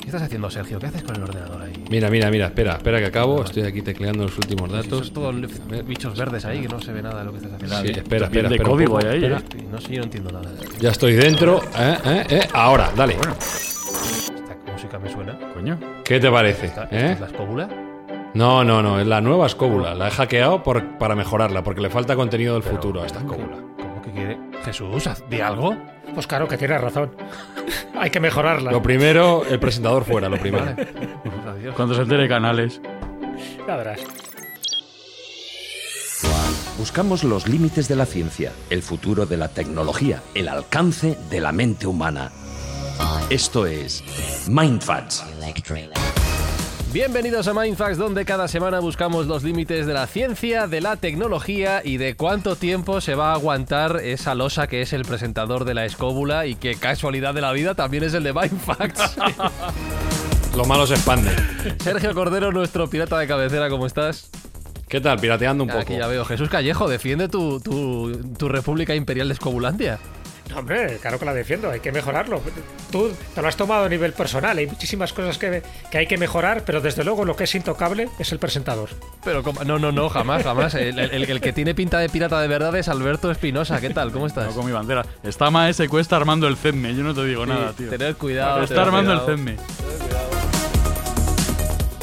¿Qué estás haciendo, Sergio? ¿Qué haces con el ordenador ahí? Mira, mira, mira, espera, espera que acabo. Estoy aquí tecleando los últimos Si datos. son todos bichos verdes ahí que no se ve nada de lo que estás haciendo. Sí, espera, espera, de espera código ahí, espera. ¿eh? No sé, yo no entiendo nada. Ya estoy dentro. Eh, eh, eh. Ahora, dale. Esta música me suena. Coño. ¿Qué te parece? ¿Esta, esta eh? es la escóbula? No, no, no, es la nueva escóbula. La he hackeado por- para mejorarla, porque le falta contenido del Pero, futuro a esta ¿cómo que- escóbula. ¿Cómo que quiere? Jesús, di algo. Pues claro que tienes razón. Hay que mejorarla. Lo primero, el presentador fuera, lo primero. Vale. Cuando se entere canales. Ya verás. Buscamos los límites de la ciencia, el futuro de la tecnología, el alcance de la mente humana. Esto es Mindfacts. Bienvenidos a Mindfax, donde cada semana buscamos los límites de la ciencia, de la tecnología y de cuánto tiempo se va a aguantar esa losa que es el presentador de la escóbula y que casualidad de la vida también es el de Mindfax. Lo malo se expande. Sergio Cordero, nuestro pirata de cabecera, ¿cómo estás? ¿Qué tal? Pirateando un poco. Aquí ya veo. Jesús Callejo, defiende tu, tu, tu República Imperial de Escobulandia. No, hombre, claro que la defiendo, hay que mejorarlo. Tú te lo has tomado a nivel personal, hay muchísimas cosas que, que hay que mejorar, pero desde luego lo que es intocable es el presentador. Pero como- no, no, no, jamás, jamás. El, el- el que tiene pinta de pirata de verdad es Alberto Espinosa. ¿Qué tal? ¿Cómo estás? No con mi bandera. Está Maese Cuesta armando el CEDME. Yo no te digo nada, tío. Tened cuidado. Está tened armando el cuidado. CEDME.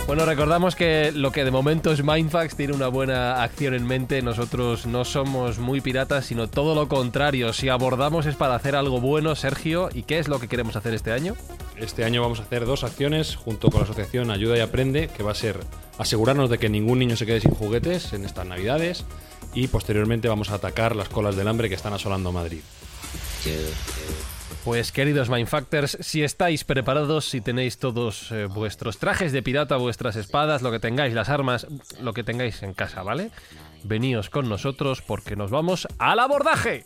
Bueno, recordamos que lo que de momento es Mindfax tiene una buena acción en mente. Nosotros no somos muy piratas, sino todo lo contrario. Si abordamos es para hacer algo bueno, Sergio. ¿Y qué es lo que queremos hacer este año? Este año vamos a hacer dos acciones junto con la asociación Ayuda y Aprende, que va a ser asegurarnos de que ningún niño se quede sin juguetes en estas navidades y posteriormente vamos a atacar las colas del hambre que están asolando Madrid. Pues queridos Mindfactors, si estáis preparados, si tenéis todos eh, vuestros trajes de pirata, vuestras espadas, lo que tengáis, las armas, lo que tengáis en casa, ¿vale? Veníos con nosotros porque nos vamos al abordaje.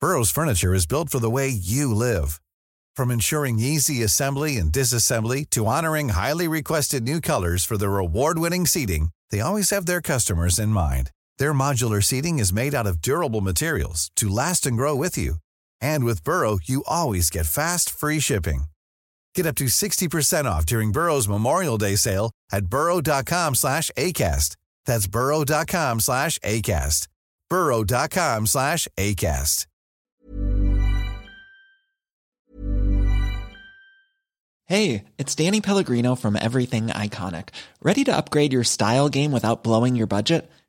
Burrow's furniture is built for the way you live. From ensuring easy assembly and disassembly to honoring highly requested new colors for their award-winning seating, they always have their customers in mind. Their modular seating is made out of durable materials to last and grow with you. And with Burrow, you always get fast, free shipping. Get up to 60% off during Burrow's Memorial Day sale at burrow.com slash ACAST. That's burrow.com slash ACAST. burrow.com slash ACAST. Hey, it's Danny Pellegrino from Everything Iconic. Ready to upgrade your style game without blowing your budget?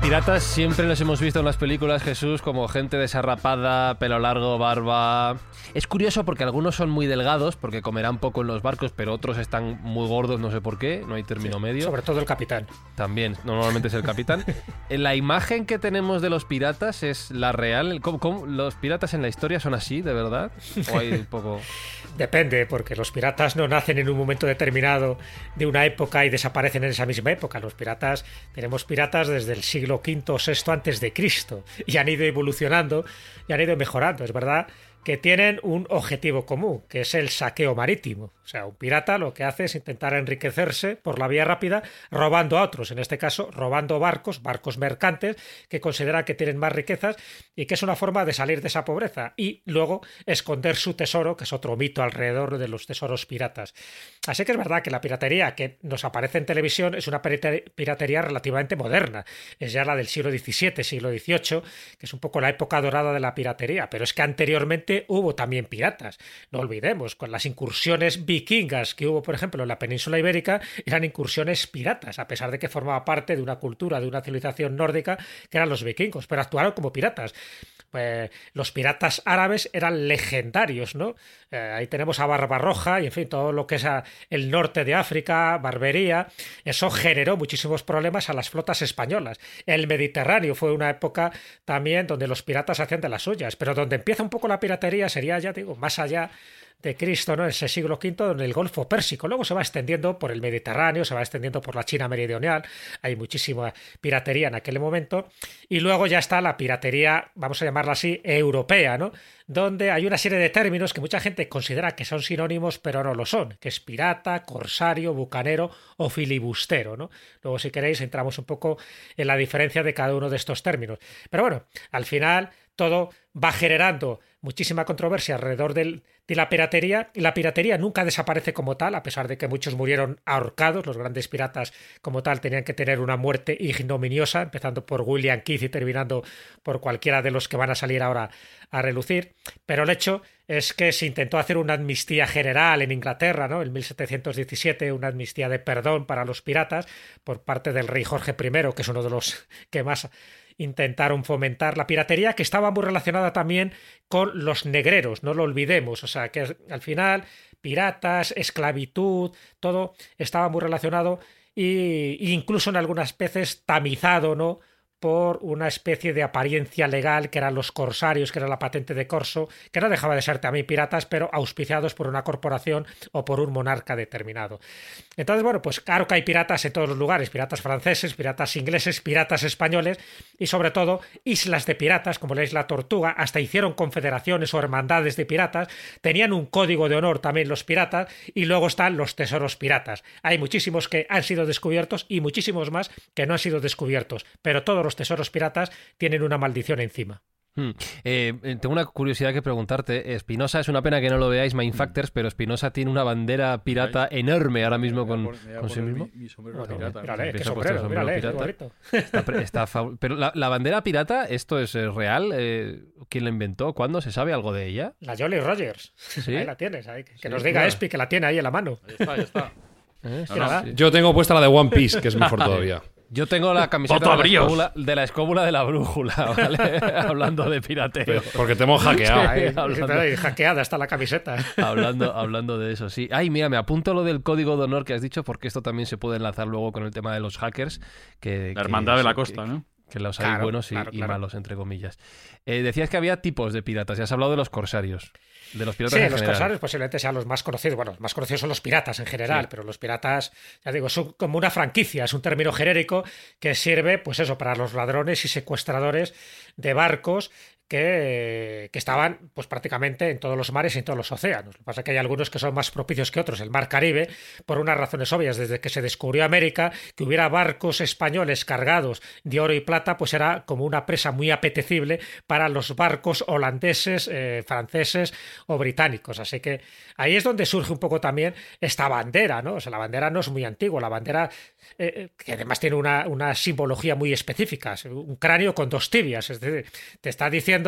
piratas siempre los hemos visto en las películas, Jesús, como gente desarrapada, pelo largo, barba. Es curioso porque algunos son muy delgados, porque comerán poco en los barcos, pero otros están muy gordos, no sé por qué, no hay término medio. Sobre todo el capitán. También, normalmente es el capitán. la imagen que tenemos de los piratas es la real. ¿Cómo- cómo- ¿Los piratas en la historia son así, de verdad? ¿O hay un poco.? Depende, porque los piratas no nacen en un momento determinado de una época y desaparecen en esa misma época. Los piratas, tenemos piratas desde el siglo V o VI antes de Cristo y han ido evolucionando y han ido mejorando. Es verdad que tienen un objetivo común, que es el saqueo marítimo. O sea, un pirata lo que hace es intentar enriquecerse por la vía rápida robando a otros, en este caso robando barcos, barcos mercantes, que consideran que tienen más riquezas y que es una forma de salir de esa pobreza y luego esconder su tesoro, que es otro mito alrededor de los tesoros piratas. Así que es verdad que la piratería que nos aparece en televisión es una piratería relativamente moderna, es ya la del siglo XVII, siglo XVIII, que es un poco la época dorada de la piratería, pero es que anteriormente hubo también piratas. No olvidemos, con las incursiones vikingas que hubo, por ejemplo, en la península ibérica, eran incursiones piratas, a pesar de que formaba parte de una cultura, de una civilización nórdica, que eran los vikingos, pero actuaron como piratas. Pues, los piratas árabes eran legendarios, ¿no? Eh, ahí tenemos a Barbarroja y, en fin, todo lo que es el norte de África, Barbería. Eso generó muchísimos problemas a las flotas españolas. El Mediterráneo fue una época también donde los piratas hacían de las suyas, pero donde empieza un poco la piratería sería, ya digo, más allá de Cristo, ¿no? En ese siglo V, en el Golfo Pérsico. Luego se va extendiendo por el Mediterráneo, se va extendiendo por la China meridional. Hay muchísima piratería en aquel momento. Y luego ya está la piratería, vamos a llamarla así, europea, ¿no? Donde hay una serie de términos que mucha gente considera que son sinónimos, pero no lo son, que es pirata, corsario, bucanero o filibustero, ¿no? Luego, si queréis, entramos un poco en la diferencia de cada uno de estos términos. Pero bueno, al final todo va generando muchísima controversia alrededor de la piratería. Y la piratería nunca desaparece como tal, a pesar de que muchos murieron ahorcados, los grandes piratas como tal tenían que tener una muerte ignominiosa, empezando por William Keith y terminando por cualquiera de los que van a salir ahora a relucir, pero el hecho es que se intentó hacer una amnistía general en Inglaterra, ¿no? En 1717, una amnistía de perdón para los piratas por parte del rey Jorge I, que es uno de los que más intentaron fomentar la piratería, que estaba muy relacionada también con los negreros, no lo olvidemos. O sea, que al final piratas, esclavitud, todo estaba muy relacionado e incluso en algunas veces tamizado, ¿no? Por una especie de apariencia legal que eran los corsarios, que era la patente de corso, que no dejaba de ser también piratas, pero auspiciados por una corporación o por un monarca determinado. Entonces, bueno, pues claro que hay piratas en todos los lugares, piratas franceses, piratas ingleses, piratas españoles y sobre todo islas de piratas, como la isla Tortuga, hasta hicieron confederaciones o hermandades de piratas, tenían un código de honor también los piratas y luego están los tesoros piratas. Hay muchísimos que han sido descubiertos y muchísimos más que no han sido descubiertos, pero todos los tesoros piratas tienen una maldición encima. Hmm. Eh, tengo una curiosidad que preguntarte. Espinosa, es una pena que no lo veáis, Mindfactors, pero Espinosa tiene una bandera pirata enorme ahora mismo con, sí mismo. Mi, sombrero pirata. qué sombrero, pero la, bandera pirata, ¿esto es eh, real? Eh, ¿Quién la inventó? ¿Cuándo? ¿Se sabe algo de ella? La Jolly Rogers. Ahí la tienes. que, nos diga Espi que la tiene ahí en la mano. Ahí está, ahí está. Yo tengo puesta la de One Piece, que es mejor todavía. Yo tengo la camiseta de la, escóbula, de la brújula, ¿vale? hablando de pirateo. Porque te hemos hackeado. hackeada está la camiseta. hablando, hablando de eso, sí. Ay, mira, me apunto lo del código de honor que has dicho, porque esto también se puede enlazar luego con el tema de los hackers. Que, la hermandad de la costa, ¿no? Que los hay buenos y, malos, entre comillas. Eh, decías que había tipos de piratas, y has hablado de los corsarios. De los piratas sí, los corsarios posiblemente sean los más conocidos. Bueno, los más conocidos son los piratas en general, pero los piratas, ya digo, son como una franquicia, es un término genérico que sirve, pues eso, para los ladrones y secuestradores de barcos que, estaban pues prácticamente en todos los mares y en todos los océanos. Lo que pasa es que hay algunos que son más propicios que otros. El mar Caribe, por unas razones obvias, desde que se descubrió América, que hubiera barcos españoles cargados de oro y plata, pues era como una presa muy apetecible para los barcos holandeses, eh, franceses o británicos. Así que ahí es donde surge un poco también esta bandera, ¿no? O sea, la bandera no es muy antigua, la bandera eh, eh, que además tiene una, una simbología muy específica, un cráneo con dos tibias, es decir, te está diciendo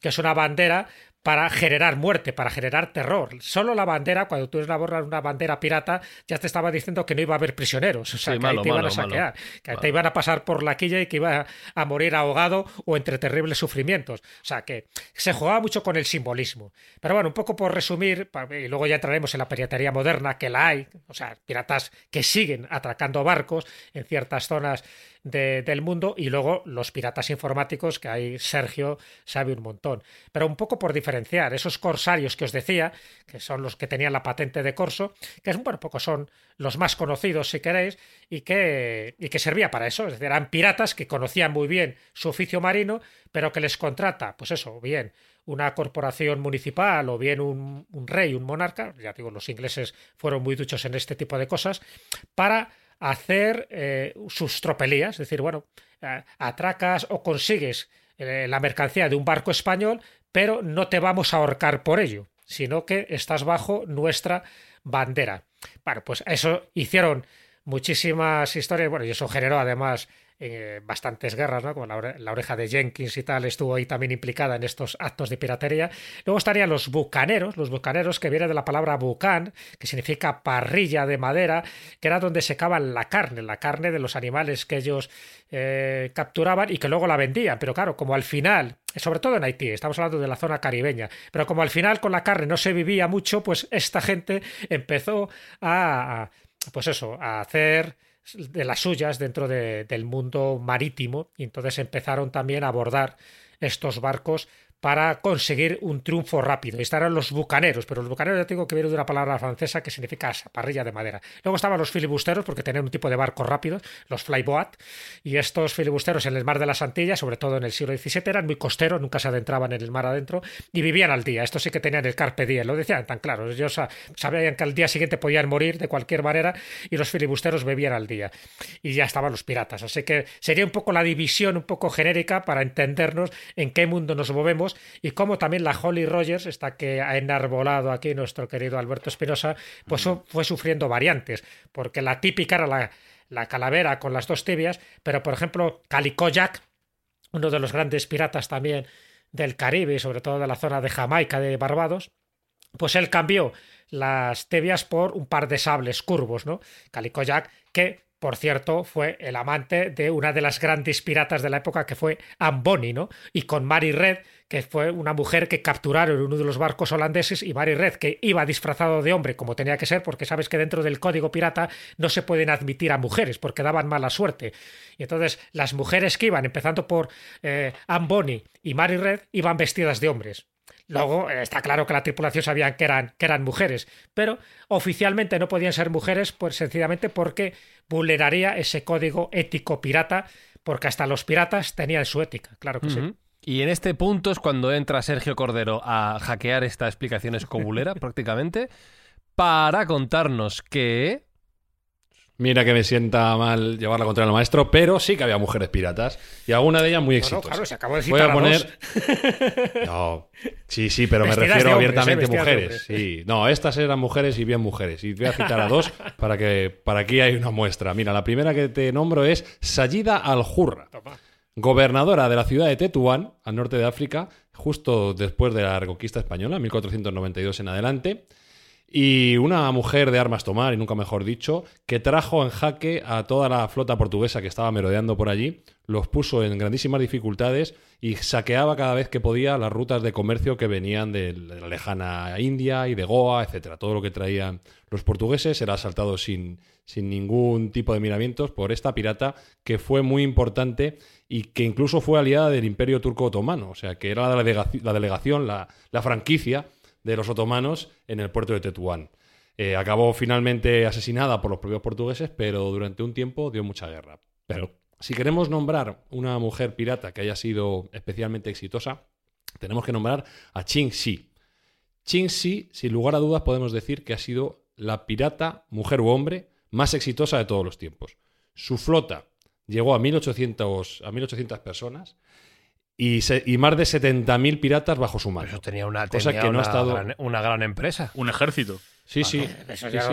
que es una bandera para generar muerte, para generar terror. Solo la bandera, cuando tú eres una bandera pirata, ya te estaba diciendo que no iba a haber prisioneros, o sea, que ahí te iban a saquear, que te iban a pasar por la quilla y que iba a morir ahogado o entre terribles sufrimientos. O sea, que se jugaba mucho con el simbolismo. Pero bueno, un poco por resumir, y luego ya entraremos en la piratería moderna, que la hay, o sea, piratas que siguen atracando barcos en ciertas zonas del mundo y luego los piratas informáticos que ahí Sergio sabe un montón. Pero un poco por diferenciar, esos corsarios que os decía, que son los que tenían la patente de corso, que es un poco son los más conocidos si queréis y que, y que servía para eso, es decir, eran piratas que conocían muy bien su oficio marino, pero que les contrata, pues eso, bien, una corporación municipal o bien un, rey, un monarca, ya digo, los ingleses fueron muy duchos en este tipo de cosas, para hacer eh, sus tropelías, es decir, bueno, atracas o consigues eh, la mercancía de un barco español, pero no te vamos a ahorcar por ello, sino que estás bajo nuestra bandera. Bueno, pues eso hicieron muchísimas historias, bueno, y eso generó además eh, bastantes guerras, ¿no? Como la, oreja de Jenkins y tal estuvo ahí también implicada en estos actos de piratería. Luego estarían los bucaneros, los bucaneros que viene de la palabra bucan, que significa parrilla de madera, que era donde secaban la carne, la carne de los animales que ellos eh, capturaban y que luego la vendían. Pero claro, como al final, sobre todo en Haití, estamos hablando de la zona caribeña, pero como al final con la carne no se vivía mucho, pues esta gente empezó a pues eso, a hacer de las suyas dentro del mundo marítimo y entonces empezaron también a abordar estos barcos para conseguir un triunfo rápido. Y estarán los bucaneros, pero los bucaneros ya tengo que ver de una palabra francesa que significa parrilla de madera. Luego estaban los filibusteros, porque tenían un tipo de barco rápido, los flyboat, y estos filibusteros en el mar de las Antillas, sobre todo en el siglo XVII, eran muy costeros, nunca se adentraban en el mar adentro, y vivían al día. Estos sí que tenían el carpe diem, lo decían tan claro. Ellos sabían que al día siguiente podían morir de cualquier manera, y los filibusteros bebían al día. Y ya estaban los piratas. Así que sería un poco la división un poco genérica para entendernos en qué mundo nos movemos y como también la Holly Rogers, esta que ha enarbolado aquí nuestro querido Alberto Espinosa, pues fue sufriendo variantes, porque la típica era la, la calavera con las dos tibias, pero por ejemplo Calico Jack, uno de los grandes piratas también del Caribe y sobre todo de la zona de Jamaica de Barbados, pues él cambió las tibias por un par de sables curvos, ¿no? Calico Jack, que por cierto, fue el amante de una de las grandes piratas de la época que fue Amboni, ¿no? Y con Mary Red, que fue una mujer que capturaron en uno de los barcos holandeses, y Mary Red, que iba disfrazado de hombre, como tenía que ser, porque sabes que dentro del código pirata no se pueden admitir a mujeres, porque daban mala suerte. Y entonces las mujeres que iban, empezando por eh, Amboni y Mary Red, iban vestidas de hombres. Luego eh, está claro que la tripulación sabían que eran, que eran mujeres, pero oficialmente no podían ser mujeres, pues sencillamente porque vulneraría ese código ético pirata, porque hasta los piratas tenían su ética, claro que sí. Y en este punto es cuando entra Sergio Cordero a hackear esta explicación escobulera, prácticamente, para contarnos que Mira que me sienta mal llevarla contra el maestro, pero sí que había mujeres piratas y alguna de ellas muy exitosas. claro, se acabó de Voy a poner. no, sí, sí, pero me refiero abiertamente a mujeres. Sí, no, estas eran mujeres y bien mujeres. Y voy a citar a dos para que para aquí hay una muestra. Mira, la primera que te nombro es Sayida Al-Hurra, gobernadora de la ciudad de Tetuán, al norte de África, justo después de la reconquista española, 1492 en adelante y una mujer de armas tomar, y nunca mejor dicho, que trajo en jaque a toda la flota portuguesa que estaba merodeando por allí, los puso en grandísimas dificultades y saqueaba cada vez que podía las rutas de comercio que venían de la lejana India y de Goa, etcétera. Todo lo que traían los portugueses era asaltado sin, sin ningún tipo de miramientos por esta pirata que fue muy importante y que incluso fue aliada del Imperio Turco Otomano, o sea, que era la, la delegación, la, la franquicia de los otomanos en el puerto de Tetuán. Eh, acabó finalmente asesinada por los propios portugueses, pero durante un tiempo dio mucha guerra. Pero si queremos nombrar una mujer pirata que haya sido especialmente exitosa, tenemos que nombrar a Qing Shi. Qing Shi, sin lugar a dudas, podemos decir que ha sido la pirata, mujer u hombre, más exitosa de todos los tiempos. Su flota llegó a 1800, a 1800 personas y, más de 70.000 piratas bajo su mano. Eso tenía una, cosa que no ha estado... Gran, una gran empresa. Un ejército. Sí, sí,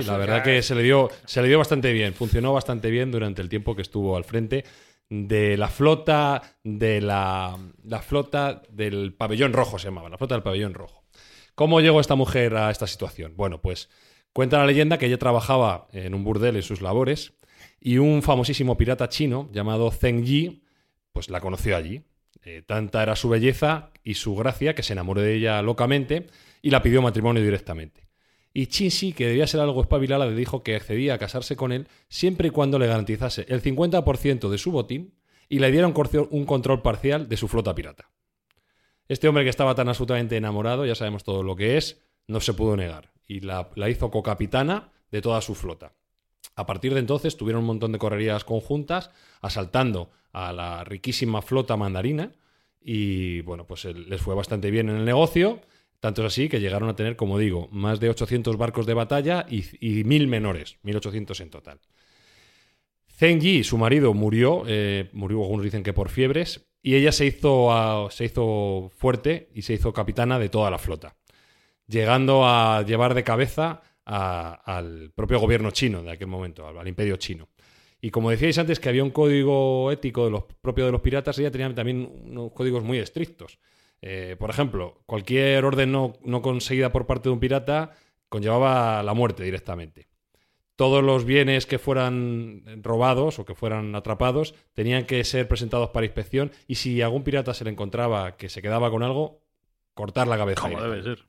la verdad que se le, dio, se le dio bastante bien, funcionó bastante bien durante el tiempo que estuvo al frente de la flota de la, la flota del pabellón rojo se llamaba, la flota del pabellón rojo. ¿Cómo llegó esta mujer a esta situación? Bueno, pues cuenta la leyenda que ella trabajaba en un burdel en sus labores y un famosísimo pirata chino llamado Zheng Yi, pues la conoció allí eh, tanta era su belleza y su gracia que se enamoró de ella locamente y la pidió matrimonio directamente. Y Chinsi, que debía ser algo espabilada, le dijo que accedía a casarse con él siempre y cuando le garantizase el 50% de su botín y le diera un control parcial de su flota pirata. Este hombre que estaba tan absolutamente enamorado, ya sabemos todo lo que es, no se pudo negar y la, la hizo cocapitana de toda su flota. A partir de entonces tuvieron un montón de correrías conjuntas, asaltando a la riquísima flota mandarina y bueno, pues les fue bastante bien en el negocio. Tanto es así que llegaron a tener, como digo, más de 800 barcos de batalla y, y 1000 menores, 1800 en total. Zheng Yi, su marido, murió, eh, murió, algunos dicen que por fiebres, y ella se hizo, se hizo fuerte y se hizo capitana de toda la flota, llegando a llevar de cabeza a- al propio gobierno chino de aquel momento, al, al imperio chino. Y como decíais antes que había un código ético de los, propio de los piratas, ella tenía también unos códigos muy estrictos. Eh, por ejemplo, cualquier orden no, no conseguida por parte de un pirata conllevaba la muerte directamente todos los bienes que fueran robados o que fueran atrapados tenían que ser presentados para inspección y si algún pirata se le encontraba que se quedaba con algo, cortar la cabeza. Como debe ser.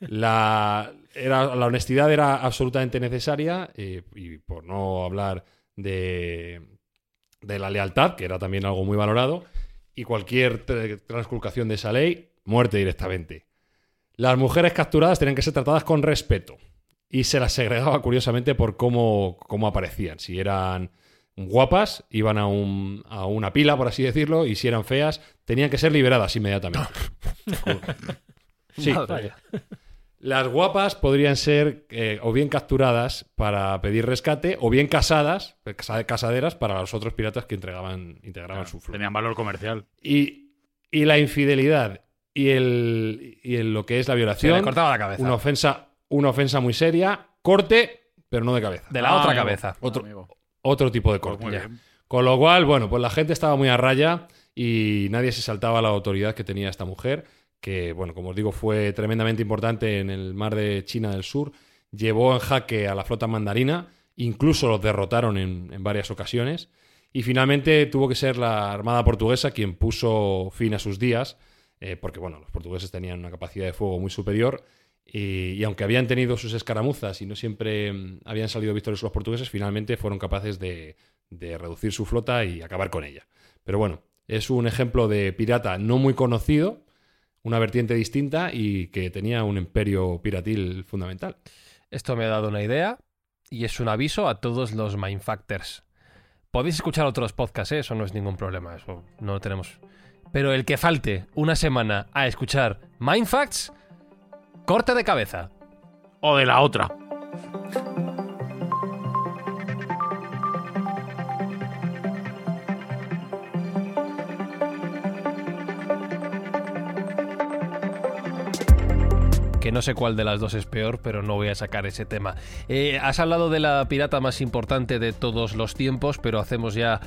La, era, la honestidad era absolutamente necesaria eh, y por no hablar de, de la lealtad, que era también algo muy valorado, y cualquier tra- transculcación de esa ley, muerte directamente. Las mujeres capturadas tenían que ser tratadas con respeto y se las segregaba curiosamente por cómo, cómo aparecían. Si eran guapas, iban a, un- a una pila, por así decirlo, y si eran feas, tenían que ser liberadas inmediatamente. Sí. Mía. Las guapas podrían ser eh, o bien capturadas para pedir rescate o bien casadas, eh, casa- casaderas para los otros piratas que entregaban, integraban su flota. Tenían valor comercial. Y, y la infidelidad y, el, y el- lo que es la Se violación, le cortaba la cabeza. una ofensa, una ofensa muy seria, corte, pero no de cabeza. De la Ah, otra amigo. cabeza. Otro, Amigo. otro tipo de Pues corte. Con lo cual, bueno, pues la gente estaba muy a raya y nadie se saltaba la autoridad que tenía esta mujer, que, bueno, como os digo, fue tremendamente importante en el mar de China del Sur, llevó en jaque a la flota mandarina, incluso los derrotaron en, varias ocasiones, y finalmente tuvo que ser la Armada portuguesa quien puso fin a sus días, eh, porque, bueno, los portugueses tenían una capacidad de fuego muy superior. Y, aunque habían tenido sus escaramuzas y no siempre mm, habían salido victoriosos los portugueses, finalmente fueron capaces de reducir su flota y acabar con ella. Pero bueno, es un ejemplo de pirata no muy conocido, una vertiente distinta y que tenía un imperio piratil fundamental. Esto me ha dado una idea y es un aviso a todos los Mindfactors. Podéis escuchar otros podcasts, ¿eh? eso no es ningún problema, eso no lo tenemos. Pero el que falte una semana a escuchar Mindfacts, corte de cabeza. O de la otra. Que no sé cuál de las dos es peor, pero no voy a sacar ese tema. Eh, has hablado de la pirata más importante de todos los tiempos, pero hacemos ya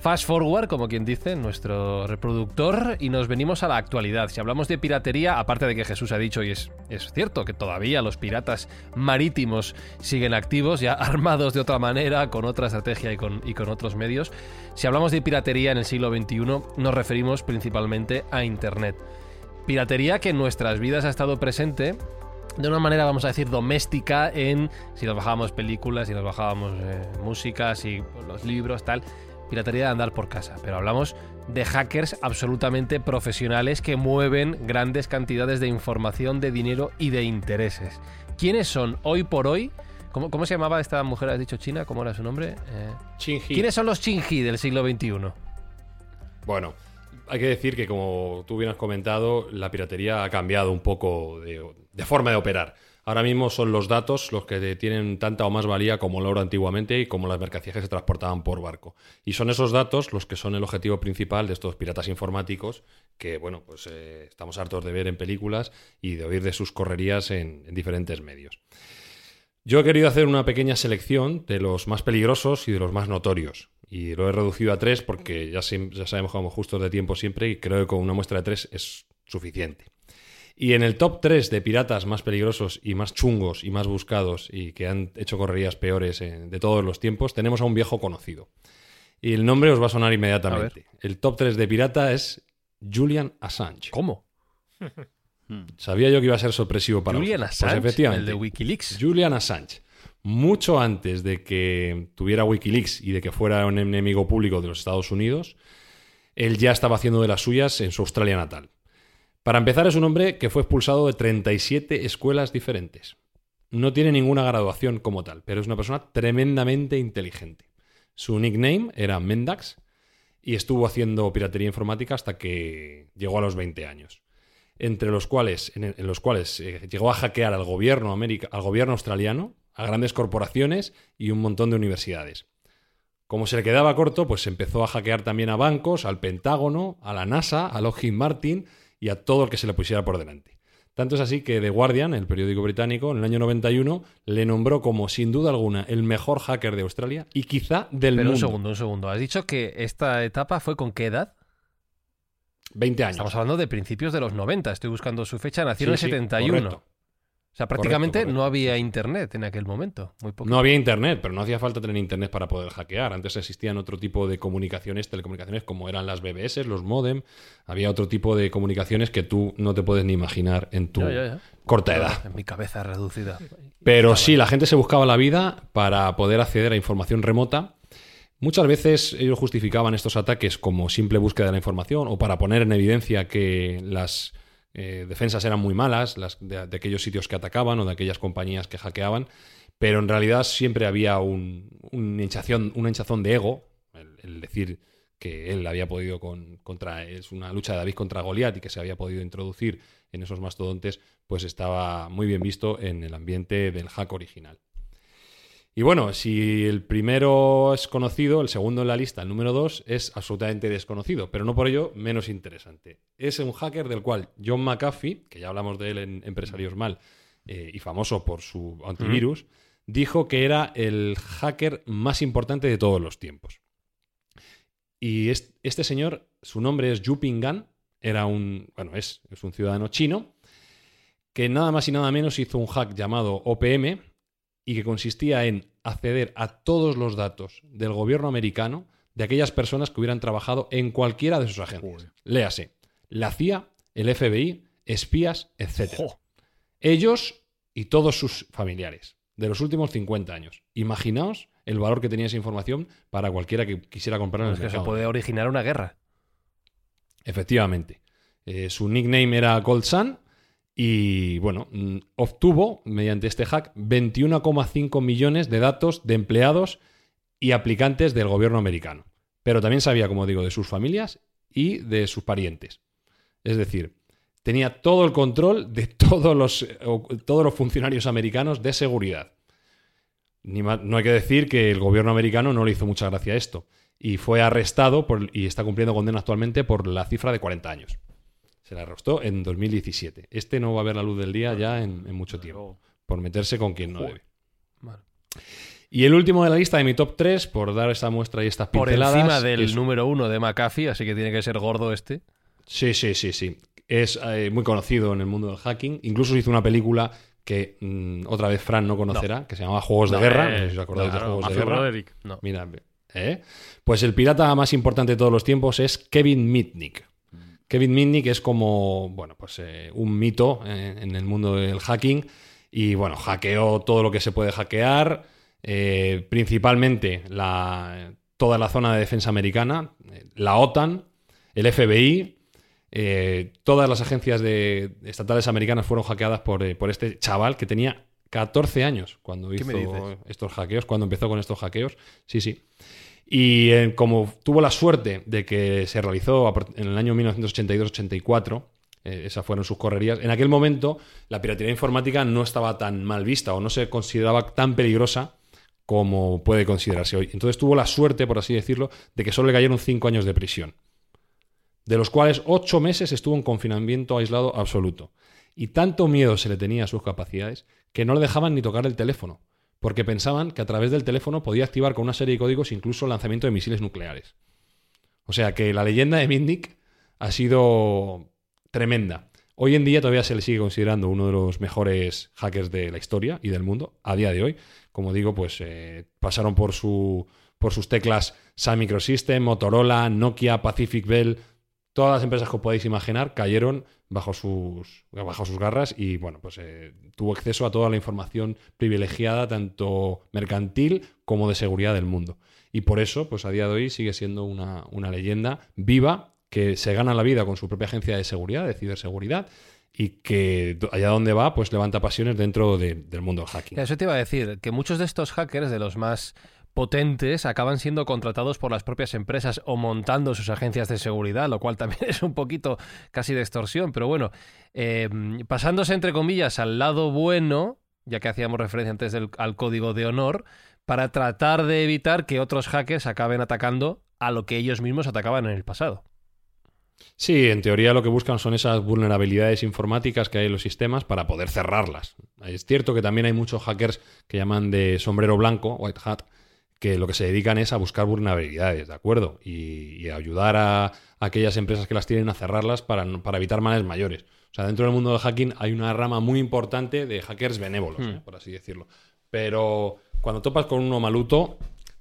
fast forward, como quien dice, nuestro reproductor, y nos venimos a la actualidad. Si hablamos de piratería, aparte de que Jesús ha dicho, y es, cierto, que todavía los piratas marítimos siguen activos, ya armados de otra manera, con otra estrategia y con otros medios, si hablamos de piratería en el siglo XXI, nos referimos principalmente a Internet. Piratería que en nuestras vidas ha estado presente de una manera, vamos a decir, doméstica en si nos bajábamos películas, si nos bajábamos eh, música, si los libros, tal. Piratería de andar por casa. Pero hablamos de hackers absolutamente profesionales que mueven grandes cantidades de información, de dinero y de intereses. ¿Quiénes son hoy por hoy? ¿Cómo, cómo se llamaba esta mujer? ¿Has dicho China? ¿Cómo era su nombre? Eh. ¿Quiénes son los Chinji del siglo XXI? Bueno, hay que decir que, como tú bien has comentado, la piratería ha cambiado un poco de, forma de operar. Ahora mismo son los datos los que tienen tanta o más valía como el oro antiguamente y como las mercancías que se transportaban por barco. Y son esos datos los que son el objetivo principal de estos piratas informáticos que, bueno, pues eh, estamos hartos de ver en películas y de oír de sus correrías en diferentes medios. Yo he querido hacer una pequeña selección de los más peligrosos y de los más notorios. Y lo he reducido a tres porque ya, sim- ya sabemos que vamos justos de tiempo siempre y creo que con una muestra de tres es suficiente. Y en el top 3 de piratas más peligrosos y más chungos y más buscados y que han hecho correrías peores eh, de todos los tiempos, tenemos a un viejo conocido. Y el nombre os va a sonar inmediatamente. El top 3 de pirata es Julian Assange. ¿Cómo? Sabía yo que iba a ser sorpresivo para Julian. Pues Assange, efectivamente. el de Wikileaks. Julian Assange. Mucho antes de que tuviera Wikileaks y de que fuera un enemigo público de los Estados Unidos, él ya estaba haciendo de las suyas en su Australia natal. Para empezar, es un hombre que fue expulsado de 37 escuelas diferentes. No tiene ninguna graduación como tal, pero es una persona tremendamente inteligente. Su nickname era Mendax y estuvo haciendo piratería informática hasta que llegó a los 20 años. Entre los cuales, en, los cuales eh, llegó a hackear al gobierno, al gobierno australiano, a grandes corporaciones y un montón de universidades. Como se le quedaba corto, pues empezó a hackear también a bancos, al Pentágono, a la NASA, a Lockheed Martin y a todo el que se le pusiera por delante. Tanto es así que The Guardian, el periódico británico, en el año 91 le nombró como, sin duda alguna, el mejor hacker de Australia y quizá del Pero un mundo. segundo, un segundo. ¿Has dicho que esta etapa fue con qué edad? 20 años. Estamos hablando de principios de los 90. Estoy buscando su fecha. Nació en el Sí, sí, 71. correcto. O sea, prácticamente correcto. no había internet en aquel momento. Muy poco. No había internet, pero no hacía falta tener internet para poder hackear. Antes existían otro tipo de comunicaciones, telecomunicaciones, como eran las BBS, los modem. Había otro tipo de comunicaciones que tú no te puedes ni imaginar en tu Ya, ya, ya. corta edad. En mi cabeza reducida. Pero sí, la gente se buscaba la vida para poder acceder a información remota. Muchas veces ellos justificaban estos ataques como simple búsqueda de la información o para poner en evidencia que las eh, defensas eran muy malas, las de, aquellos sitios que atacaban o de aquellas compañías que hackeaban, pero en realidad siempre había un, hinchación- una hinchazón de ego, el, el decir que él había podido con, contra, es una lucha de David contra Goliat y que se había podido introducir en esos mastodontes, pues estaba muy bien visto en el ambiente del hack original. Y bueno, si el primero es conocido, el segundo en la lista, el número dos, es absolutamente desconocido, pero no por ello menos interesante. Es un hacker del cual John McAfee, que ya hablamos de él en Empresarios Mal, eh, y famoso por su antivirus, dijo que era el hacker más importante de todos los tiempos. Y es- este señor, su nombre es Yu Pingan, era un, bueno, es, es un ciudadano chino, que nada más y nada menos hizo un hack llamado OPM y que consistía en acceder a todos los datos del gobierno americano de aquellas personas que hubieran trabajado en cualquiera de sus agencias. Léase, la CIA, el FBI, espías, etc. Ellos y todos sus familiares, de los últimos 50 años. Imaginaos el valor que tenía esa información para cualquiera que quisiera comprar en Es el que se mercado. puede originar una guerra. Efectivamente. Eh, su nickname era Gold Sun y, bueno, mm, obtuvo, mediante este hack, 21,5 millones de datos de empleados y aplicantes del gobierno americano. Pero también sabía, como digo, de sus familias y de sus parientes. Es decir, tenía todo el control de todos los, todos los funcionarios americanos de seguridad. No hay que decir que el gobierno americano no le hizo mucha gracia a esto. Y fue arrestado y está cumpliendo condena actualmente por la cifra de 40 años. Se le arrestó en 2017. Este no va a ver la luz del día ya en, en mucho tiempo. Por meterse con quien no debe. Vale. Y el último de la lista de mi top 3, por dar esta muestra y estas Por pinceladas. encima del es- número uno de McAfee, así que tiene que ser gordo este. Sí, sí, sí, sí. Es eh, muy conocido en el mundo del hacking. Incluso hizo una película que mm, otra vez Fran no conocerá, que se llamaba Juegos de Guerra. eh, no sé si os acordáis claro, de Juegos de Guerra. Broderick. No. Mira, ¿eh? Pues el pirata más importante de todos los tiempos es Kevin Mitnick. Kevin Mitnick es como, bueno, pues eh, un mito eh, en el mundo del hacking y, bueno, hackeó todo lo que se puede hackear, eh, principalmente la, toda la zona de defensa americana, la OTAN, el FBI, todas las agencias de, estatales americanas fueron hackeadas por, por este chaval que tenía 14 años cuando ¿Qué hizo estos hackeos, cuando empezó con estos hackeos. Sí, sí. Y eh, como tuvo la suerte de que se realizó en el año 1982-84, eh, esas fueron sus correrías, en aquel momento la piratería informática no estaba tan mal vista o no se consideraba tan peligrosa como puede considerarse hoy. Entonces tuvo la suerte, por así decirlo, de que solo le cayeron cinco años de prisión, de los cuales ocho meses estuvo en confinamiento aislado absoluto. Y tanto miedo se le tenía a sus capacidades que no le dejaban ni tocar el teléfono, porque pensaban que a través del teléfono podía activar con una serie de códigos incluso el lanzamiento de misiles nucleares. O sea que la leyenda de Mitnick ha sido tremenda. Hoy en día todavía se le sigue considerando uno de los mejores hackers de la historia y del mundo, a día de hoy. Como digo, pues eh, pasaron por, su, por sus teclas Sun Microsystem, Motorola, Nokia, Pacific Bell, todas las empresas que os podéis imaginar cayeron bajo sus, bajo sus garras y bueno, pues eh, tuvo acceso a toda la información privilegiada, tanto mercantil como de seguridad del mundo. Y por eso, pues a día de hoy sigue siendo una, una leyenda viva que se gana la vida con su propia agencia de seguridad, de ciberseguridad, y que allá donde va, pues levanta pasiones dentro de- del mundo del hacking. Eso te iba a decir, que muchos de estos hackers, de los más potentes acaban siendo contratados por las propias empresas o montando sus agencias de seguridad, lo cual también es un poquito casi de extorsión. Pero bueno, eh, pasándose entre comillas al lado bueno, ya que hacíamos referencia antes al código de honor, para tratar de evitar que otros hackers acaben atacando a lo que ellos mismos atacaban en el pasado. Sí, en teoría lo que buscan son esas vulnerabilidades informáticas que hay en los sistemas para poder cerrarlas. Es cierto que también hay muchos hackers que llaman de sombrero blanco, white hat, que lo que se dedican es a buscar vulnerabilidades, ¿de acuerdo? Y, ayudar a, aquellas empresas que las tienen a cerrarlas para, evitar males mayores. O sea, dentro del mundo del hacking hay una rama muy importante de hackers benévolos, hmm. ¿eh? por así decirlo. Pero cuando topas con uno maluto,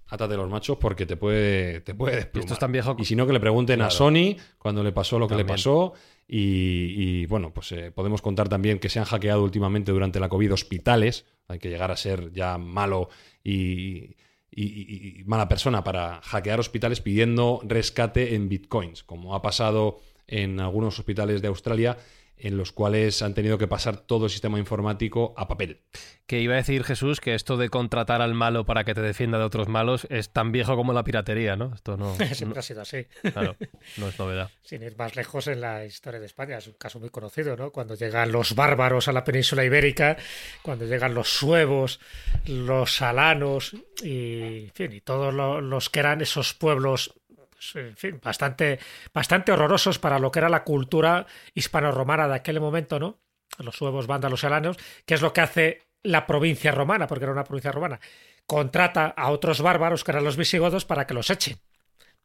átate los machos porque te puede, te puede desplumar. Esto es tan viejo. Y si no, que le pregunten a Sony cuando le pasó lo que le pasó. Y, bueno, pues eh, podemos contar también que se han hackeado últimamente durante la COVID hospitales. Hay que llegar a ser ya malo y, y mala persona para hackear hospitales pidiendo rescate en bitcoins, como ha pasado en algunos hospitales de Australia en los cuales han tenido que pasar todo el sistema informático a papel. Que iba a decir Jesús que esto de contratar al malo para que te defienda de otros malos es tan viejo como la piratería, ¿no? Esto no siempre ha sido así. Claro, no es novedad. Sin ir más lejos en la historia de España, es un caso muy conocido, ¿no? Cuando llegan los bárbaros a la península ibérica, cuando llegan los suevos, los alanos y, en fin, y todos los que eran esos pueblos en fin, bastante, bastante horrorosos para lo que era la cultura hispano-romana de aquel momento, ¿no? Los suevos, vándalos, alanos, que es lo que hace la provincia romana, porque era una provincia romana. Contrata a otros bárbaros, que eran los visigodos, para que los echen.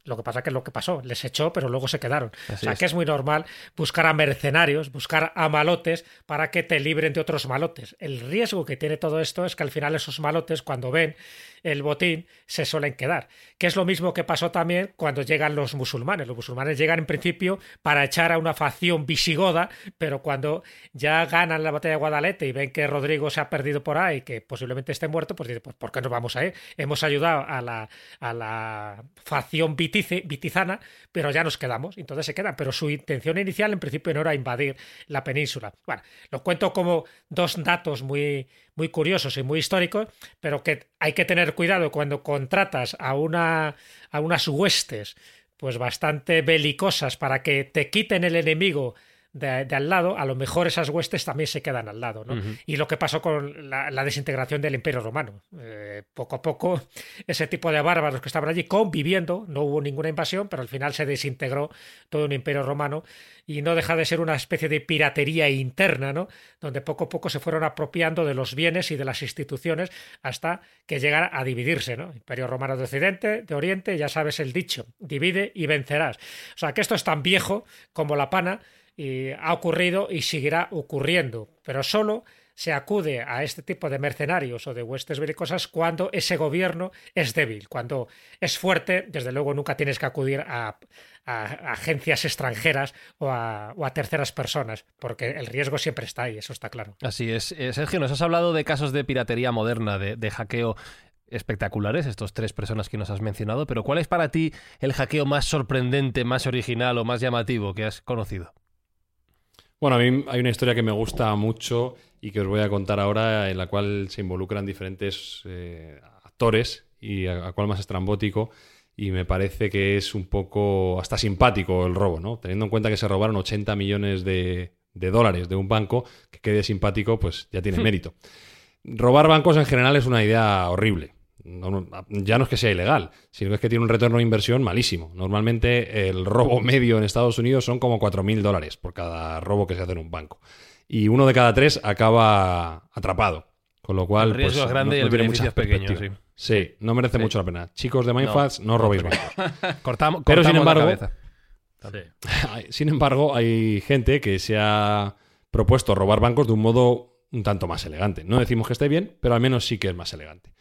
Lo que pasa que es lo que pasó, les echó, pero luego se quedaron. o sea, que es muy normal buscar a mercenarios, buscar a malotes para que te libren de otros malotes. El riesgo que tiene todo esto es que al final esos malotes, cuando ven el botín, se suelen quedar. Que es lo mismo que pasó también cuando llegan los musulmanes. Los musulmanes llegan en principio para echar a una facción visigoda, pero cuando ya ganan la batalla de Guadalete y ven que Rodrigo se ha perdido por ahí, que posiblemente esté muerto, pues dicen, pues ¿por qué nos vamos a ir? Hemos ayudado a la, a la facción vitizana, pero ya nos quedamos. Entonces se quedan. Pero su intención inicial en principio no era invadir la península. Bueno, lo cuento como dos datos muy, muy curiosos y muy históricos, pero que hay que tener cuidado cuando contratas a, una, a unas huestes pues bastante belicosas para que te quiten el enemigo de, al lado, a lo mejor esas huestes también se quedan al lado. ¿no? Y lo que pasó con la, desintegración del Imperio Romano. Eh, poco a poco, ese tipo de bárbaros que estaban allí conviviendo, no hubo ninguna invasión, pero al final se desintegró todo un Imperio Romano y no deja de ser una especie de piratería interna, ¿no? donde poco a poco se fueron apropiando de los bienes y de las instituciones hasta que llegara a dividirse. ¿no? Imperio Romano de Occidente, de Oriente, ya sabes el dicho, divide y vencerás. O sea que esto es tan viejo como la pana y ha ocurrido y seguirá ocurriendo, pero solo se acude a este tipo de mercenarios o de huestes belicosas cuando ese gobierno es débil. Cuando es fuerte, desde luego nunca tienes que acudir a, agencias extranjeras o, a, terceras personas, porque el riesgo siempre está ahí, eso está claro. Así es. Eh, Sergio, nos has hablado de casos de piratería moderna, de, de hackeo espectaculares, estos tres personas que nos has mencionado, pero ¿cuál es para ti el hackeo más sorprendente, más original o más llamativo que has conocido? Bueno, a mí hay una historia que me gusta mucho y que os voy a contar ahora, en la cual se involucran diferentes eh, actores y a, cual más estrambótico. Y me parece que es un poco hasta simpático el robo, ¿no? Teniendo en cuenta que se robaron 80 millones de, de dólares de un banco, que quede simpático, pues ya tiene mérito. Robar bancos en general es una idea horrible ya no es que sea ilegal, sino es que tiene un retorno de inversión malísimo. Normalmente el robo medio en Estados Unidos son como 4.000 dólares por cada robo que se hace en un banco. Y uno de cada tres acaba atrapado. Con lo cual. El riesgo pues, es grande y el beneficio es pequeño. Sí. no merece mucho la pena. Chicos de Mindfats, no, robéis bancos. cortamos, Pero sin embargo, sin embargo, hay gente que se ha propuesto robar bancos de un modo un tanto más elegante. No decimos que esté bien, pero al menos sí que es más elegante.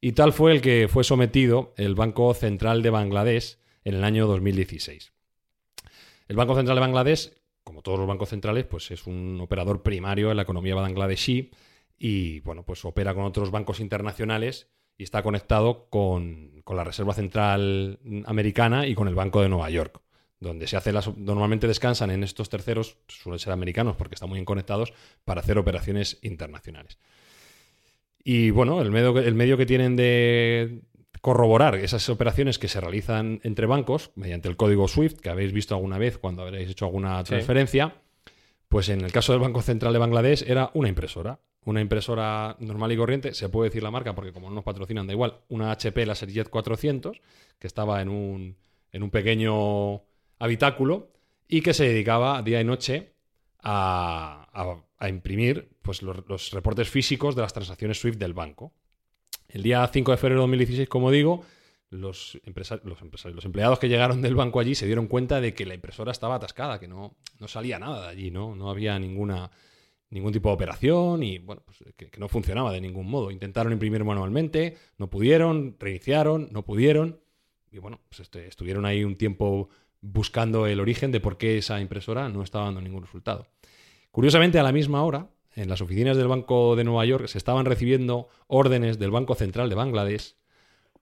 Y tal fue el que fue sometido el Banco Central de Bangladesh en el año 2016. El Banco Central de Bangladesh, como todos los bancos centrales, pues es un operador primario en la economía bangladesí y bueno, pues opera con otros bancos internacionales y está conectado con, la Reserva Central Americana y con el Banco de Nueva York donde se hace las, normalmente descansan en estos terceros, suelen ser americanos porque están muy conectados, para hacer operaciones internacionales. Y bueno, el medio, el medio que tienen de corroborar esas operaciones que se realizan entre bancos mediante el código SWIFT que habéis visto alguna vez cuando habréis hecho alguna transferencia, pues en el caso del Banco Central de Bangladesh era una impresora. Una impresora normal y corriente, se puede decir la marca porque como no nos patrocinan da igual, una HP LaserJet 400 que estaba en un, en un pequeño habitáculo y que se dedicaba día y noche a, a- a imprimir pues, los, reportes físicos de las transacciones SWIFT del banco. El día 5 de febrero de 2016, como digo, los, los empleados que llegaron del banco allí se dieron cuenta de que la impresora estaba atascada, que no, no salía nada de allí, ¿no? No había ninguna, ningún tipo de operación y, bueno, pues que, que no funcionaba de ningún modo. Intentaron imprimir manualmente, no pudieron, reiniciaron, no pudieron y, bueno, pues este, estuvieron ahí un tiempo buscando el origen de por qué esa impresora no estaba dando ningún resultado. Curiosamente, a la misma hora, en las oficinas del Banco de Nueva York se estaban recibiendo órdenes del Banco Central de Bangladesh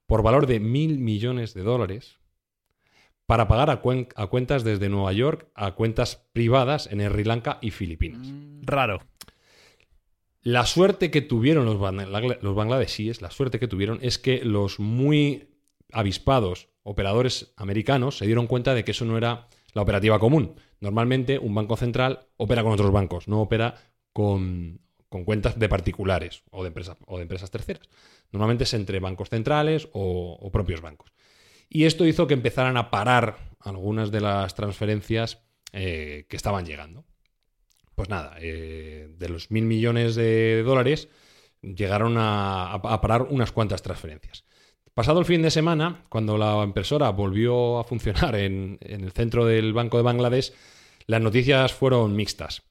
por valor de mil millones de dólares para pagar a, cuen- a cuentas desde Nueva York a cuentas privadas en Sri Lanka y Filipinas. Raro. La suerte que tuvieron los, bangla- los bangladesíes, la suerte que tuvieron es que los muy avispados operadores americanos se dieron cuenta de que eso no era la operativa común. Normalmente un banco central opera con otros bancos, no opera con, cuentas de particulares o de, empresas, o de empresas terceras. Normalmente es entre bancos centrales o, propios bancos. Y esto hizo que empezaran a parar algunas de las transferencias eh, que estaban llegando. Pues nada, eh, de los mil millones de dólares llegaron a, a parar unas cuantas transferencias. Pasado el fin de semana, cuando la impresora volvió a funcionar en, en el centro del Banco de Bangladesh, las noticias fueron mixtas.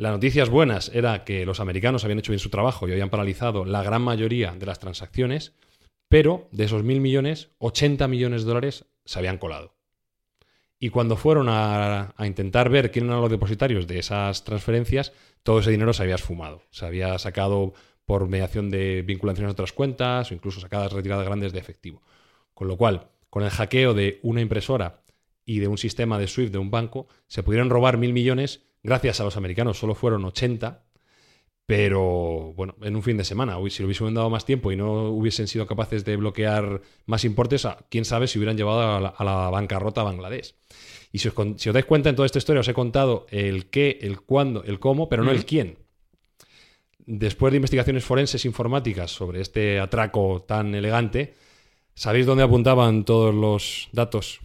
Las noticias buenas era que los americanos habían hecho bien su trabajo y habían paralizado la gran mayoría de las transacciones, pero de esos mil millones, 80 millones de dólares se habían colado. Y cuando fueron a, a intentar ver quién eran los depositarios de esas transferencias, todo ese dinero se había esfumado. Se había sacado por mediación de vinculaciones a otras cuentas o incluso sacadas retiradas grandes de efectivo. Con lo cual, con el hackeo de una impresora y de un sistema de SWIFT de un banco, se pudieron robar mil millones. Gracias a los americanos solo fueron 80, pero bueno, en un fin de semana. Si lo hubiesen dado más tiempo y no hubiesen sido capaces de bloquear más importes, a- quién sabe si hubieran llevado a la, a la bancarrota a Bangladesh. Y si os, con- si os dais cuenta en toda esta historia, os he contado el qué, el cuándo, el cómo, pero no el quién. Después de investigaciones forenses informáticas sobre este atraco tan elegante, ¿sabéis dónde apuntaban todos los datos?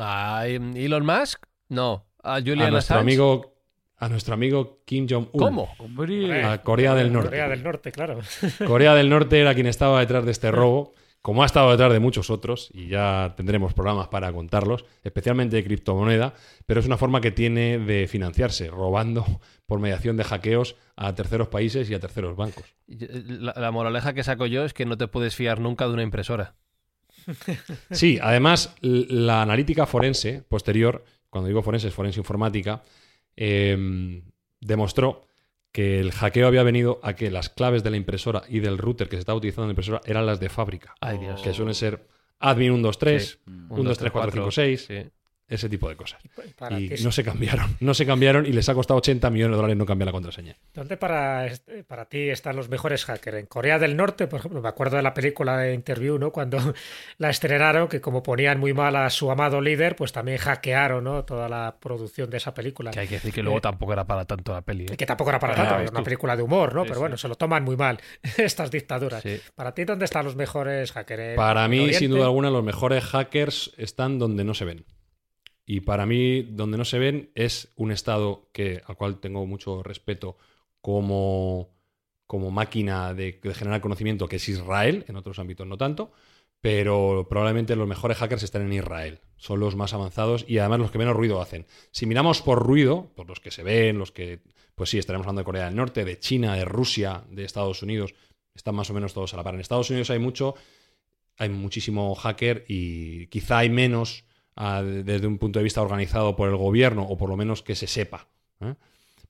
¿A Elon Musk? No. ¿A Julian a nuestro Assange? amigo a nuestro amigo Kim Jong-un. ¿Cómo? Hombre. A Corea del Norte. Corea del Norte, claro. Corea del Norte era quien estaba detrás de este robo, como ha estado detrás de muchos otros, y ya tendremos programas para contarlos, especialmente de criptomoneda, pero es una forma que tiene de financiarse, robando por mediación de hackeos a terceros países y a terceros bancos. La, la moraleja que saco yo es que no te puedes fiar nunca de una impresora. Sí, además, la analítica forense posterior, cuando digo forense, es forense informática, eh, demostró que el hackeo había venido a que las claves de la impresora y del router que se estaba utilizando en la impresora eran las de fábrica. Ay, Dios. Que suelen ser admin 123, Sí. 1, 2, 3, 4, 5, 6, Sí. Ese tipo de cosas. Para y ti, no se cambiaron, no se cambiaron y les ha costado 80 millones de dólares no cambiar la contraseña. ¿Dónde para, este- para ti están los mejores hackers? En Corea del Norte, por ejemplo, me acuerdo de la película de Interview, ¿no? Cuando la estrenaron, que como ponían muy mal a su amado líder, pues también hackearon, ¿no? Toda la producción de esa película. Que hay que decir que luego tampoco era para tanto la peli. ¿eh? Que tampoco era para Ah, tanto, era una película de humor, ¿no? Sí, Pero sí. bueno, se lo toman muy mal estas dictaduras. Sí. Para ti, ¿dónde están los mejores hackers? Para ¿En mí, Oriente? sin duda alguna, los mejores hackers están donde no se ven. Y para mí, donde no se ven es un estado que, al cual tengo mucho respeto como, como máquina de, generar conocimiento, que es Israel, en otros ámbitos no tanto, pero probablemente los mejores hackers están en Israel. Son los más avanzados y además los que menos ruido hacen. Si miramos por ruido, por los que se ven, los que, pues sí, estaremos hablando de Corea del Norte, de China, de Rusia, de Estados Unidos, están más o menos todos a la par. En Estados Unidos hay mucho, hay muchísimo hacker y quizá hay menos desde un punto de vista organizado por el gobierno o por lo menos que se sepa. ¿eh?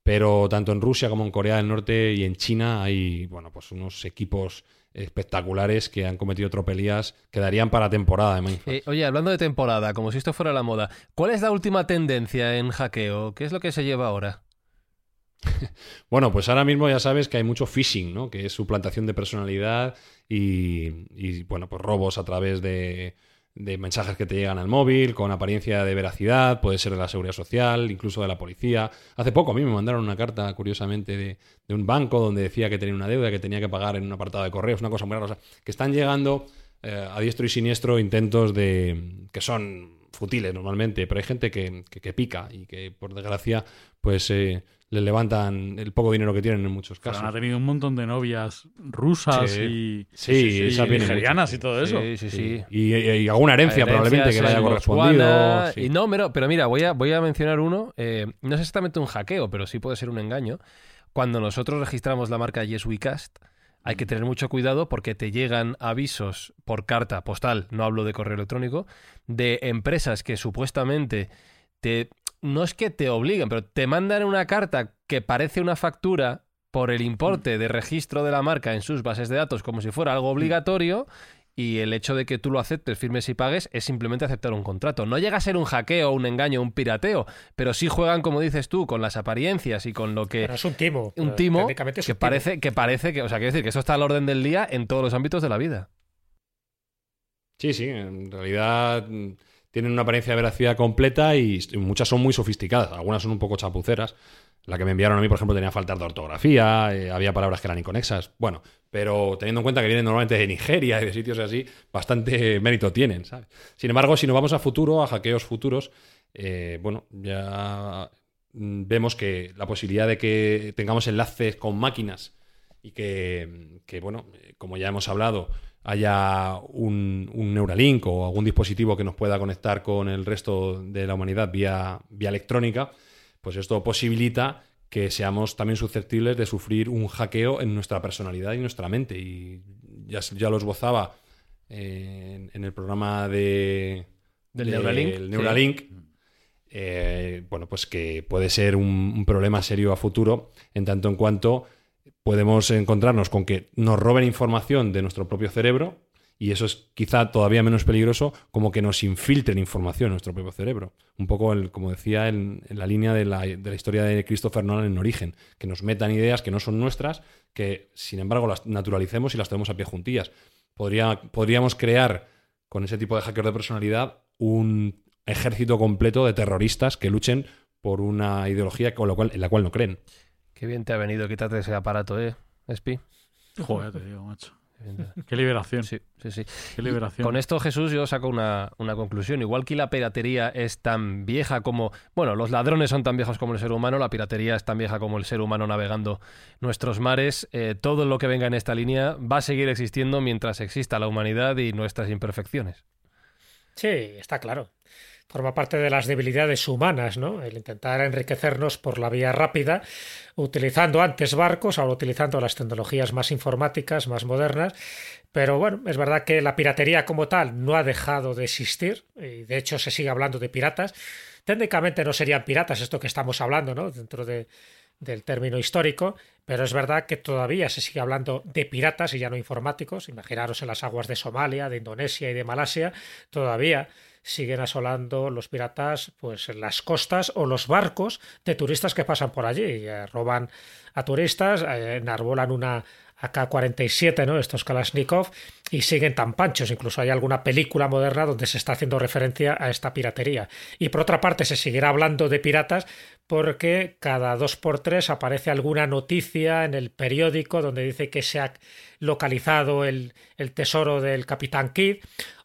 Pero tanto en Rusia como en Corea del Norte y en China hay bueno, pues unos equipos espectaculares que han cometido tropelías que darían para temporada de Mindfuck. Eh, oye, hablando de temporada, como si esto fuera la moda, ¿cuál es la última tendencia en hackeo? ¿Qué es lo que se lleva ahora? Bueno, pues ahora mismo ya sabes que hay mucho phishing, ¿no? Que es suplantación de personalidad y, y, bueno, pues robos a través de, de mensajes que te llegan al móvil, con apariencia de veracidad, puede ser de la seguridad social, incluso de la policía. Hace poco a mí me mandaron una carta, curiosamente, de, de un banco donde decía que tenía una deuda que tenía que pagar en un apartado de correos, una cosa muy rara. O sea, que están llegando eh, a diestro y siniestro intentos de que son futiles normalmente, pero hay gente que, que- que pica y que, por desgracia, pues eh, le levantan el poco dinero que tienen en muchos Pero casos. han tenido un montón de novias rusas Sí. y, Sí, y nigerianas y todo eso. Sí, sí, sí. Y, y- y alguna herencia, probablemente que le haya correspondido. Botswana, sí. Y no, pero, pero mira, voy a, voy a mencionar uno. eh, no es exactamente un hackeo, pero sí puede ser un engaño. Cuando nosotros registramos la marca Yes We Cast, hay que tener mucho cuidado porque te llegan avisos por carta postal, no hablo de correo electrónico, de empresas que supuestamente te. No es que te obliguen, pero te mandan una carta que parece una factura por el importe de registro de la marca en sus bases de datos como si fuera algo obligatorio y el hecho de que tú lo aceptes, firmes y pagues es simplemente aceptar un contrato. No llega a ser un hackeo, un engaño, un pirateo, pero sí juegan, como dices tú, con las apariencias y con lo que... Pero es un timo. Un timo que un timo. parece, que parece que... O sea, quiero decir que eso está al orden del día en todos los ámbitos de la vida. Sí, sí, en realidad mm, tienen una apariencia de veracidad completa y muchas son muy sofisticadas. Algunas son un poco chapuceras. La que me enviaron a mí, por ejemplo, tenía faltas de ortografía, eh, había palabras que eran inconexas. Bueno, pero teniendo en cuenta que vienen normalmente de Nigeria y de sitios así, bastante mérito tienen, ¿sabes? Sin embargo, si nos vamos a futuro, a hackeos futuros, eh, bueno, ya mm, vemos que la posibilidad de que tengamos enlaces con máquinas y que, que, bueno, eh, como ya hemos hablado, haya un, un Neuralink o algún dispositivo que nos pueda conectar con el resto de la humanidad vía, vía electrónica, pues esto posibilita que seamos también susceptibles de sufrir un hackeo en nuestra personalidad y nuestra mente. Y ya, ya lo esbozaba eh, en, en el programa de, Del de- Neuralink, el sí. Neuralink, eh, bueno, pues que puede ser un, un problema serio a futuro, en tanto en cuanto podemos encontrarnos con que nos roben información de nuestro propio cerebro, y eso es quizá todavía menos peligroso, como que nos infiltren información en nuestro propio cerebro. Un poco, el, como decía, en, la línea de la, historia de Christopher Nolan en Origen, que nos metan ideas que no son nuestras, que sin embargo las naturalicemos y las tenemos a pie juntillas. Podría, podríamos crear con ese tipo de hacker de personalidad un ejército completo de terroristas que luchen por una ideología con la cual, en la cual no creen. Qué bien te ha venido, quítate ese aparato, ¿eh? Espi. Joder, te digo, macho. Qué liberación. Sí, sí, sí. Qué liberación. Con esto, Jesús, yo saco una, una conclusión. Igual que la piratería es tan vieja como. Bueno, los ladrones son tan viejos como el ser humano, la piratería es tan vieja como el ser humano navegando nuestros mares. eh, todo lo que venga en esta línea va a seguir existiendo mientras exista la humanidad y nuestras imperfecciones. Sí, está claro. Forma parte de las debilidades humanas, ¿no? El intentar enriquecernos por la vía rápida, utilizando antes barcos, ahora utilizando las tecnologías más informáticas, más modernas. Pero bueno, es verdad que la piratería como tal no ha dejado de existir, y de hecho se sigue hablando de piratas. Técnicamente no serían piratas esto que estamos hablando, ¿no? Dentro de, del término histórico, pero es verdad que todavía se sigue hablando de piratas y ya no informáticos. Imaginaros en las aguas de Somalia, de Indonesia y de Malasia, todavía siguen asolando los piratas pues las costas o los barcos de turistas que pasan por allí. Eh, roban a turistas, eh, enarbolan una AK-47, ¿no? Estos Kalashnikov, y siguen tan panchos. Incluso hay alguna película moderna donde se está haciendo referencia a esta piratería. Y por otra parte, se seguirá hablando de piratas porque cada dos por tres aparece alguna noticia en el periódico donde dice que se ha localizado el, tesoro del Capitán Kidd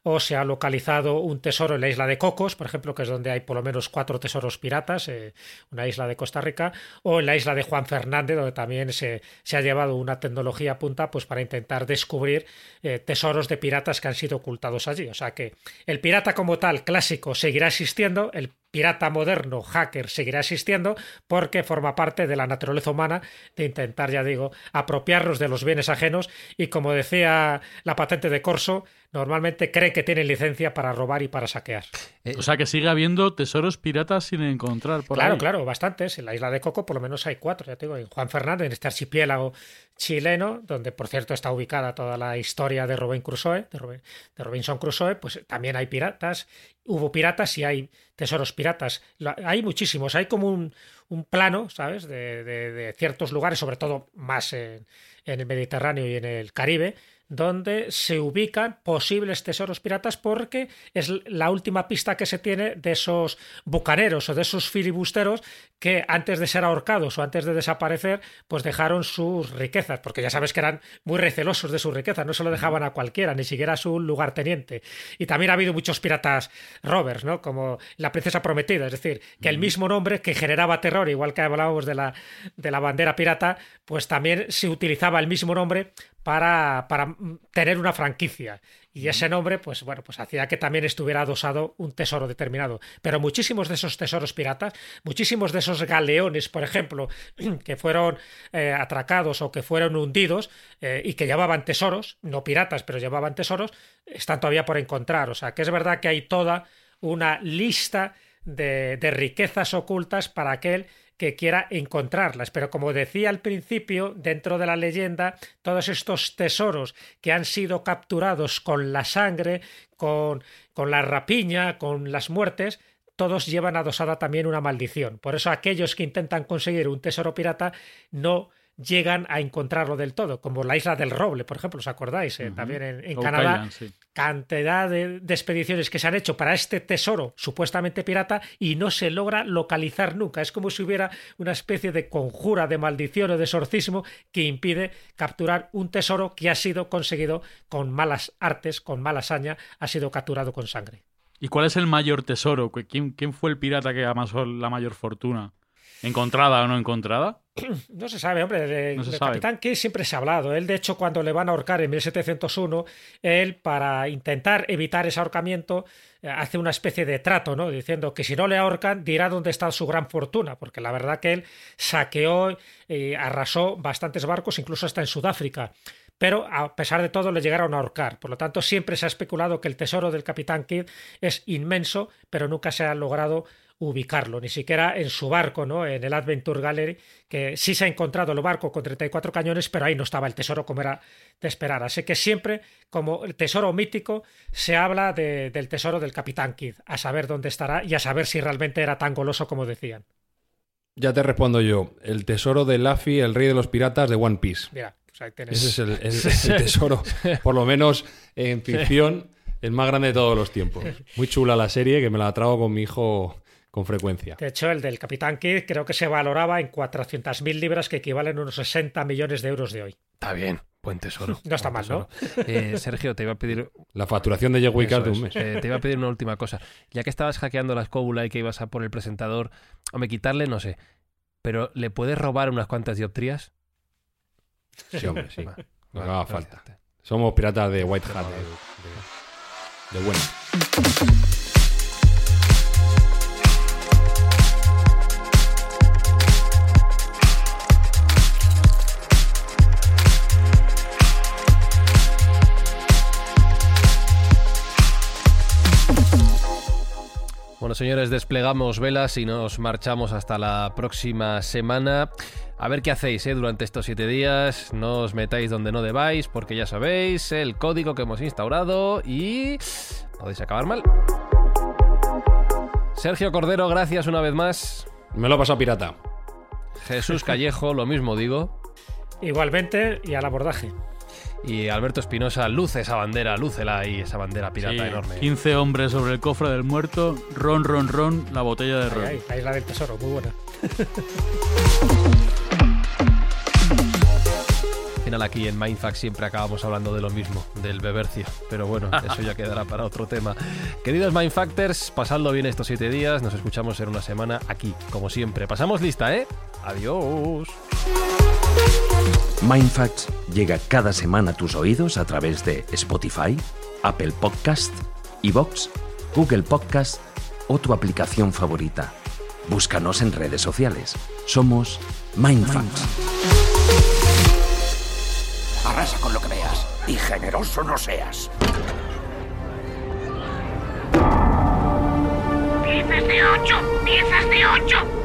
o se ha localizado un tesoro en la isla de Cocos, por ejemplo, que es donde hay por lo menos cuatro tesoros piratas, eh, una isla de Costa Rica, o en la isla de Juan Fernández, donde también se, se ha llevado una tecnología punta pues, para intentar descubrir eh, tesoros de piratas que han sido ocultados allí. O sea que el pirata como tal clásico seguirá existiendo, el pirata moderno, hacker, seguirá existiendo porque forma parte de la naturaleza humana de intentar, ya digo, apropiarnos de los bienes ajenos y como decía la patente de Corso, normalmente cree que tiene licencia para robar y para saquear. Eh, O sea que sigue habiendo tesoros piratas sin encontrar por Claro, ahí. claro, bastantes. En la isla de Coco por lo menos hay cuatro, ya te digo, en Juan Fernández, en este archipiélago chileno, donde por cierto está ubicada toda la historia de Robin Crusoe, de, Robin- de Robinson Crusoe, pues también hay piratas, hubo piratas y hay tesoros piratas. La- Hay muchísimos, hay como un, un plano, ¿sabes?, de, de- de ciertos lugares, sobre todo más en, en el Mediterráneo y en el Caribe, donde se ubican posibles tesoros piratas porque es la última pista que se tiene de esos bucaneros o de esos filibusteros que antes de ser ahorcados o antes de desaparecer, pues dejaron sus riquezas, porque ya sabes que eran muy recelosos de sus riquezas, no se lo dejaban a cualquiera, ni siquiera a su lugarteniente. Y también ha habido muchos piratas rovers, ¿no? Como la princesa prometida, es decir, que el mismo nombre que generaba terror, igual que hablábamos de la, de la bandera pirata, pues también se utilizaba el mismo nombre para, para tener una franquicia. Y ese nombre, pues bueno, pues hacía que también estuviera adosado un tesoro determinado. Pero muchísimos de esos tesoros piratas, muchísimos de esos galeones, por ejemplo, que fueron eh, atracados o que fueron hundidos eh, y que llevaban tesoros, no piratas, pero llevaban tesoros, están todavía por encontrar. O sea, que es verdad que hay toda una lista de, de riquezas ocultas para aquel que quiera encontrarlas. Pero como decía al principio, dentro de la leyenda, todos estos tesoros que han sido capturados con la sangre, con, con la rapiña, con las muertes, todos llevan adosada también una maldición. Por eso aquellos que intentan conseguir un tesoro pirata no llegan a encontrarlo del todo, como la isla del Roble, por ejemplo, ¿os acordáis? Eh, También en, Canadá, Island, sí. cantidad de, de expediciones que se han hecho para este tesoro supuestamente pirata y no se logra localizar nunca. Es como si hubiera una especie de conjura, de maldición o de exorcismo que impide capturar un tesoro que ha sido conseguido con malas artes, con mala hazaña, ha sido capturado con sangre. ¿Y cuál es el mayor tesoro? ¿Quién, quién fue el pirata que amasó la mayor fortuna? ¿Encontrada o no encontrada? No se sabe, hombre. De, No del sabe. Capitán Kidd siempre se ha hablado. Él, de hecho, cuando le van a ahorcar en 1701, él, para intentar evitar ese ahorcamiento, eh, hace una especie de trato, ¿no? Diciendo que si no le ahorcan, dirá dónde está su gran fortuna. Porque la verdad que él saqueó y arrasó bastantes barcos, incluso hasta en Sudáfrica. Pero a pesar de todo le llegaron a ahorcar. Por lo tanto, siempre se ha especulado que el tesoro del Capitán Kidd es inmenso, pero nunca se ha logrado ubicarlo, ni siquiera en su barco, ¿no? En el Adventure Gallery, que sí se ha encontrado el barco con 34 cañones, pero ahí no estaba el tesoro como era de esperar. Así que siempre, como el tesoro mítico, se habla de- del tesoro del Capitán Kidd, a saber dónde estará y a saber si realmente era tan goloso como decían. Ya te respondo yo. El tesoro de Luffy, el rey de los piratas de One Piece. Mira, pues ahí. Ese es el, el- el tesoro, por lo menos en ficción, el más grande de todos los tiempos. Muy chula la serie, que me la trago con mi hijo con frecuencia. De hecho, el del Capitán Kidd creo que se valoraba en 400.000 libras, que equivalen a unos 60 millones de euros de hoy. Está bien, buen tesoro. No está mal, ¿no? Eh, Sergio, te iba a pedir La facturación de Jack Wickard Eso de un es. mes. Eh, te iba a pedir una última cosa. Ya que estabas hackeando la escóbula y que ibas a por el presentador, hombre, quitarle, no sé. Pero ¿le puedes robar unas cuantas dioptrías? Sí, hombre, sí. Va, No vale, haga gracias. falta. Somos piratas de White Hat, de, de- de bueno. Bueno, señores, desplegamos velas y nos marchamos hasta la próxima semana. A ver qué hacéis ¿eh? durante estos siete días. No os metáis donde no debáis, porque ya sabéis el código que hemos instaurado y podéis acabar mal. Sergio Cordero, gracias una vez más. Me lo he pasado pirata. Jesús Callejo, lo mismo digo. Igualmente, y al abordaje. Y Alberto Espinosa, luce esa bandera, lúcela ahí, esa bandera pirata Sí, enorme. 15 hombres sobre el cofre del muerto, ron, ron, ron, la botella de Ahí, ron. ahí, la isla del tesoro, muy buena. Final aquí en Mindfax siempre acabamos hablando de lo mismo, del bebercio. Pero bueno, eso ya quedará para otro tema. Queridos Mindfactors, pasadlo bien estos siete días. Nos escuchamos en una semana aquí, como siempre. Pasamos lista, ¿eh? Adiós. Mindfacts llega cada semana a tus oídos a través de Spotify, Apple Podcast, Evox, Google Podcast o tu aplicación favorita. Búscanos en redes sociales. Somos Mindfacts. Arrasa con lo que veas y generoso no seas. Piezas de ocho, piezas de ocho.